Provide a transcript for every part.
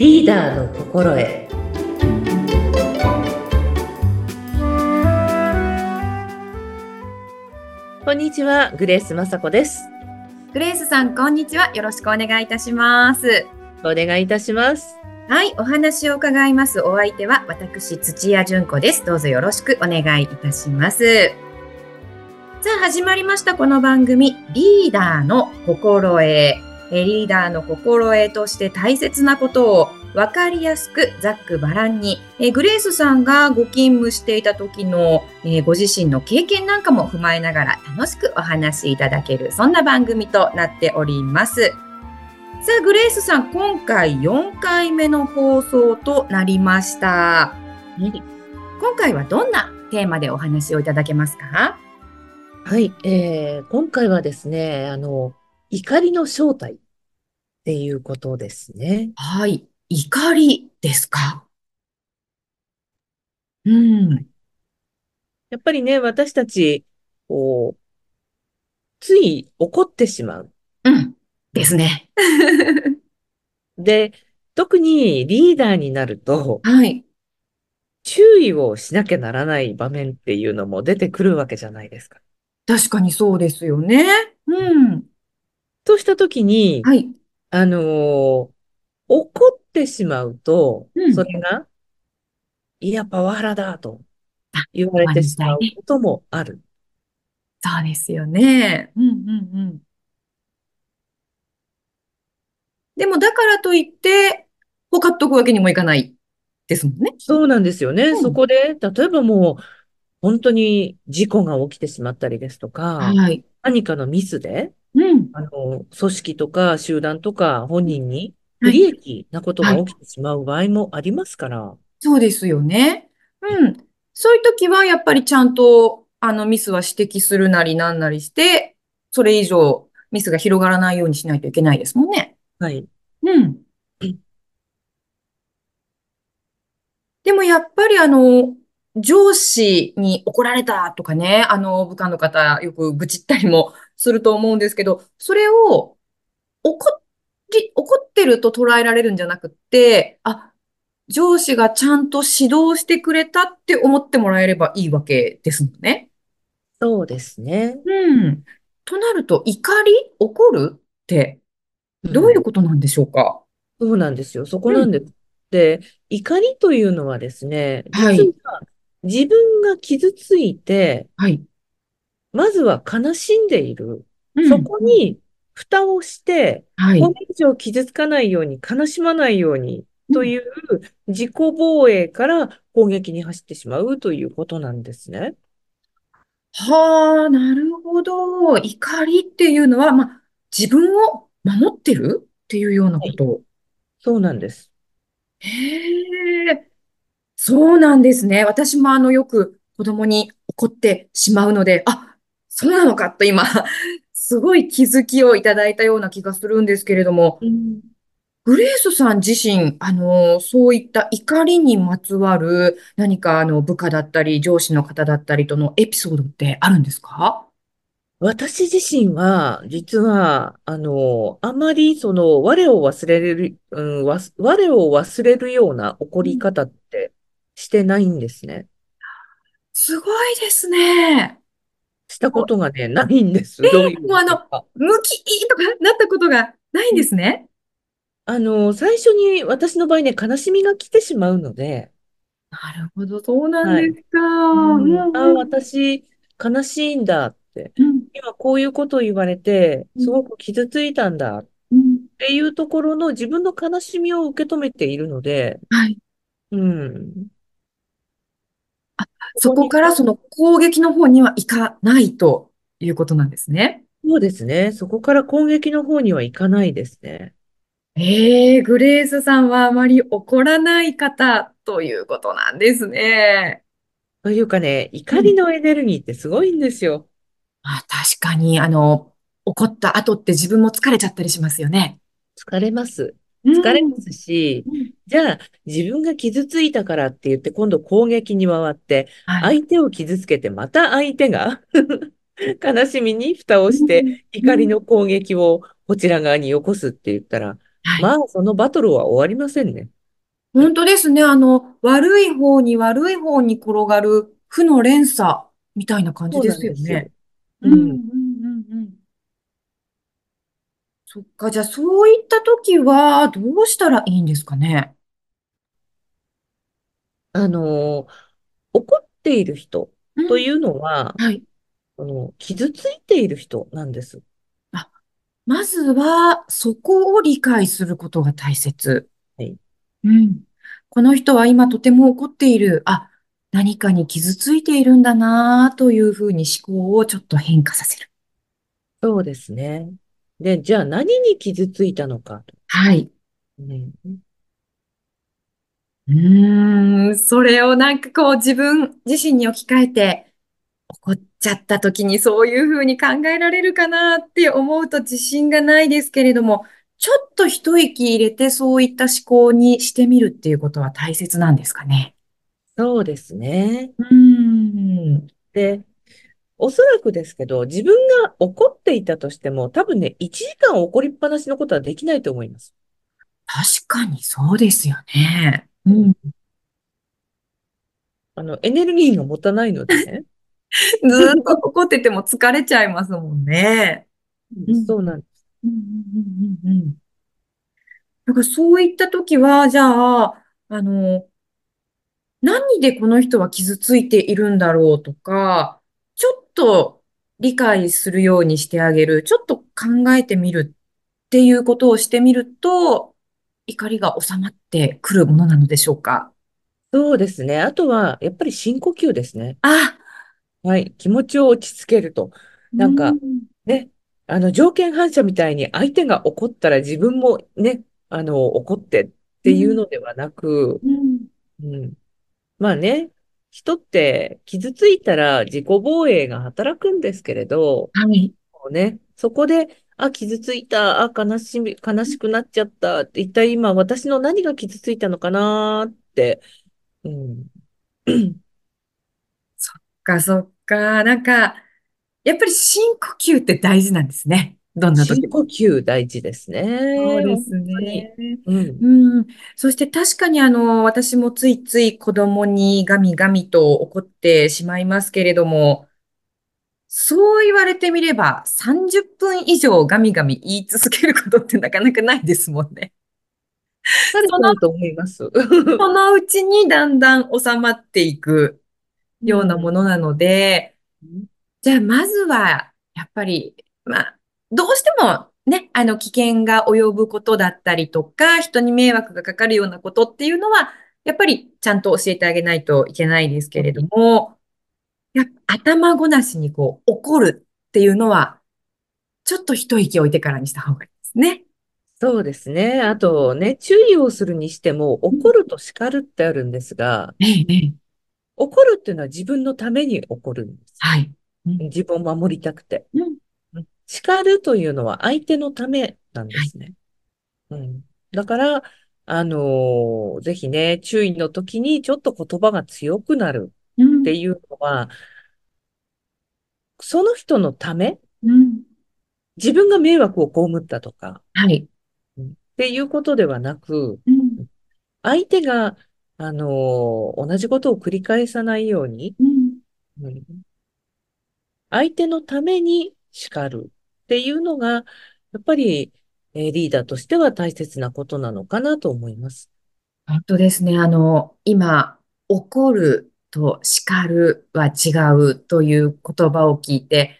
リーダーの心得こんにちはグレース雅子ですグレースさん、こんにちは。よろしくお願いいたします。お願いいたしますはい、お話を伺います。お相手は私、土屋純子です。どうぞよろしくお願いいたします。さあ、始まりました。この番組、リーダーの心得。えーリーダーの心得として大切なことを分かりやすくざっくばらんに、えーグレースさんがご勤務していた時の、えーご自身の経験なんかも踏まえながら楽しくお話しいただける、そんな番組となっております。さあ、グレースさん、今回4回目の放送となりました。今回はどんなテーマでお話をいただけますか？はい、えー今回はですねあの怒りの正体っていうことですねはい。怒りですか？うん。やっぱりね私たちこうつい怒ってしまううん。ですね。で特にリーダーになるとはい。注意をしなきゃならない場面っていうのも出てくるわけじゃないですか。確かにそうですよね。うん。としたときに、はい。あのー怒ってしまうとうん、それが、いや、パワハラだとあ言われてしまうこともある。そうですよね。うんうんうん。でも、だからといって、ほかっとくわけにもいかないですもんね。そうなんですよね。うんそこで、例えばもう、本当に事故が起きてしまったりですとか、はい。何かのミスで、うん。あの、組織とか集団とか本人にはい不利益なことが起きてしまう場合もありますから、そうですよね。うん。そういう時は、やっぱりちゃんと、あの、ミスは指摘するなりなんなりして、それ以上、ミスが広がらないようにしないといけないですもんね。はい。うんうん。でもやっぱりあの、上司に怒られたとかね、あの、部下の方よく愚痴ったりもすると思うんですけど、それを怒り、怒ってると捉えられるんじゃなくって、あ、上司がちゃんと指導してくれたって思ってもらえればいいわけですもんね。そうですね。うん。となると、怒り怒るってどういうことなんでしょうか？そうなんですよ。そこなんです。で、怒りというのはですね、はい実は自分が傷ついて、はい。まずは悲しんでいる。うんそこに蓋をして、はい。これ以上傷つかないように、悲しまないようにという自己防衛から攻撃に走ってしまうということなんですね。はあ、なるほど。怒りっていうのは、まあ、自分を守ってる？っていうようなこと？そうなんです。へえ、そうなんですね。私もあの、よく子供に怒ってしまうので、あ、そうなのかと今、すごい気づきをいただいたような気がするんですけれども、グレースさん自身、あの、そういった怒りにまつわる何かあの、部下だったり、上司の方だったりとのエピソードってあるんですか？私自身は、実は、あの、あまりその、我を忘れる、うん、我を忘れるような怒り方ってしてないんですね。すごいですね。したことがね、ないんです。えーもうあのことか。ムキーとかなったことがないんですね？あの、最初に私の場合ね、悲しみが来てしまうので、なるほど、そうなんですか。うんうん。あ、私、悲しいんだって、うん。今こういうことを言われて、うん。すごく傷ついたんだ。っうん。ていうところの自分の悲しみを受け止めているので、はい。うん。そこからその攻撃の方にはいかないということなんですね。そうですね。そこから攻撃の方にはいかないですね。ええグレースさんはあまり怒らない方ということなんですね。というかね、怒りのエネルギーってすごいんですよ。あ、確かに、あの、怒った後って自分も疲れちゃったりしますよね。疲れます。うん疲れますし、うんじゃあ自分が傷ついたからって言って今度攻撃に回って、はい。相手を傷つけてまた相手が 悲しみに蓋をして怒りの攻撃をこちら側に起こすって言ったら、はい。まあ、そのバトルは終わりませんね。本当ですね。あの、悪い方に悪い方に転がる負の連鎖みたいな感じですよね。うんうんうん。うんうん。そっか。じゃあ、そういった時は、どうしたらいいんですかね？あの、怒っている人うん。というのは、はい。あの、傷ついている人なんです。あ、まずは、そこを理解することが大切。はい。うん。この人は今とても怒っている。あ、何かに傷ついているんだなというふうに思考をちょっと変化させる。そうですね。で、じゃあ何に傷ついたのかと。はい。ね、うーん、それをなんかこう自分自身に置き換えて怒っちゃった時にそういうふうに考えられるかなって思うと自信がないですけれども、ちょっと一息入れてそういった思考にしてみるっていうことは大切なんですかね。そうですね。うーん。で、おそらくですけど、自分が怒っていたとしても、多分ね、1時間怒りっぱなしのことはできないと思います。確かにそうですよね。ううんん。あの、エネルギーが持たないのでね。ずーっと怒ってても疲れちゃいますもんね。うん。そうなんです。うんうんうんうんうん。だからそういった時は、じゃあ、あの、何でこの人は傷ついているんだろうとか、と理解するようにしてあげる、ちょっと考えてみるっていうことをしてみると、怒りが収まってくるものなのでしょうか？そうですね。あとは、やっぱり深呼吸ですね。あ、はい。気持ちを落ち着けると。うなんか、ん、ね、あの、条件反射みたいに相手が怒ったら自分もね、あの、怒ってっていううん、のではなく、うん。うん。まあね、人って傷ついたら自己防衛が働くんですけれど、はい。こうね、そこで、あ、傷ついた、あ、悲しみ、悲しくなっちゃった、一体今私の何が傷ついたのかなって、うん。そっか、そっか。なんか、やっぱり深呼吸って大事なんですね。どんな時？も。深呼吸大事ですね。本そうです。ね。うん。うん。そして確かにあの、私もついつい子供にガミガミと怒ってしまいますけれども、そう言われてみれば30分以上ガミガミ言い続けることってなかなかないですもんね。そうと思います。そのうちにだんだん収まっていくようなもうん。のなので、じゃあ、まずは、やっぱり、まあ、どうしてもね、あの、危険が及ぶことだったりとか、人に迷惑がかかるようなことっていうのは、やっぱりちゃんと教えてあげないといけないですけれども、や頭ごなしにこう、怒るっていうのは、ちょっと一息置いてからにした方がいいですね。そうですね。あとね、注意をするにしても、うん怒ると叱るってあるんですが、怒るっていうのは自分のために怒るんです。はい。うん、自分を守りたくて。うん、うん叱るというのは相手のためなんではい。すね。うん。だから、あのーぜひね、注意の時にちょっと言葉が強くなるうん、っていうのは、その人のため、うん、自分が迷惑を被ったとか、はい。うんっていうことではなく、うん、相手が、あのー同じことを繰り返さないように、うん。うん相手のために叱るっていうのが、やっぱり、えーリーダーとしては大切なことなのかなと思います。本当ですね。あの、今、怒ると叱るは違うという言葉を聞いて、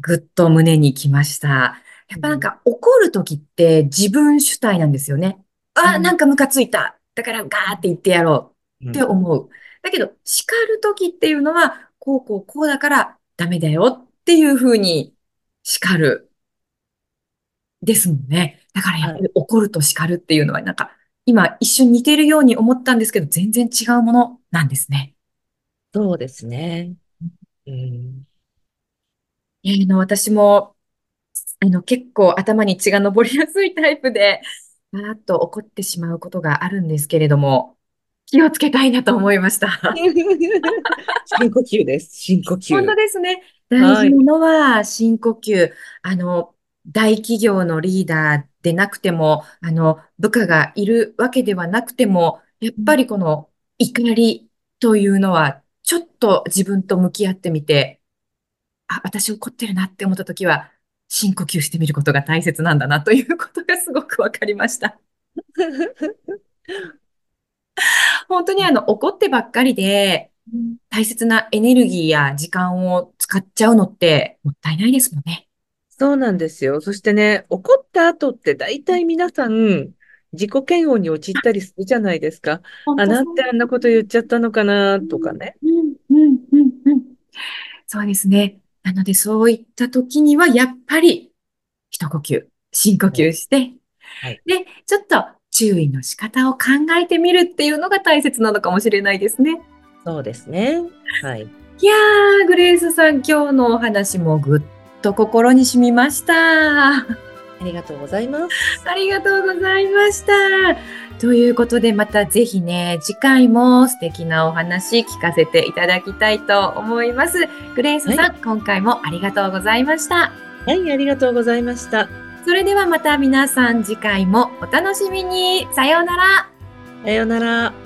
ぐっと胸にきました。やっぱなんうん、か怒るときって自分主体なんですよね。あ、なうん、んかムカついた。だからガーって言ってやろうってうん、思う。だけど、叱るときっていうのは、こうこうこうだからダメだよっていうふうに叱る。ですもんね。だからやっはい。ぱり怒ると叱るっていうのはなんか今一瞬似てるように思ったんですけど全然違うものなんですね。そうですね。うん、えーの私もあの結構頭に血が上りやすいタイプで、バーッと怒ってしまうことがあるんですけれども、気をつけたいなと思いました。深呼吸です。深呼本当吸。ですね。大はい。事なのは深呼吸。あの、大企業のリーダーでなくても、あの、部下がいるわけではなくても、やっぱりこの怒りというのは、ちょっと自分と向き合ってみて、あ、私怒ってるなって思った時は、深呼吸してみることが大切なんだなということがすごくわかりました。本当にあの、怒ってばっかりで、大切なエネルギーや時間を使っちゃうのってもったいないですもんね。そうなんですよ。そしてね、怒った後って大体皆さん、自己嫌悪に陥ったりするじゃないですか。あ、なんてあんなこと言っちゃったのかな、とかね。うん、うん、うん、うん。そうですね。なので、そういった時には、やっぱり、一呼吸、深呼吸して、はい、で、ちょっと注意の仕方を考えてみるっていうのが大切なのかもしれないですね。そうですね。はい。いやー、グレースさん、今日のお話もぐっと心に染みました。ありがとうございます。ありがとうございました。ということで、またぜひね、次回も素敵なお話聞かせていただきたいと思います。グレースさん、はい、今回もありがとうございました。はい、ありがとうございました。それではまた皆さん次回もお楽しみに。さようなら。さようなら。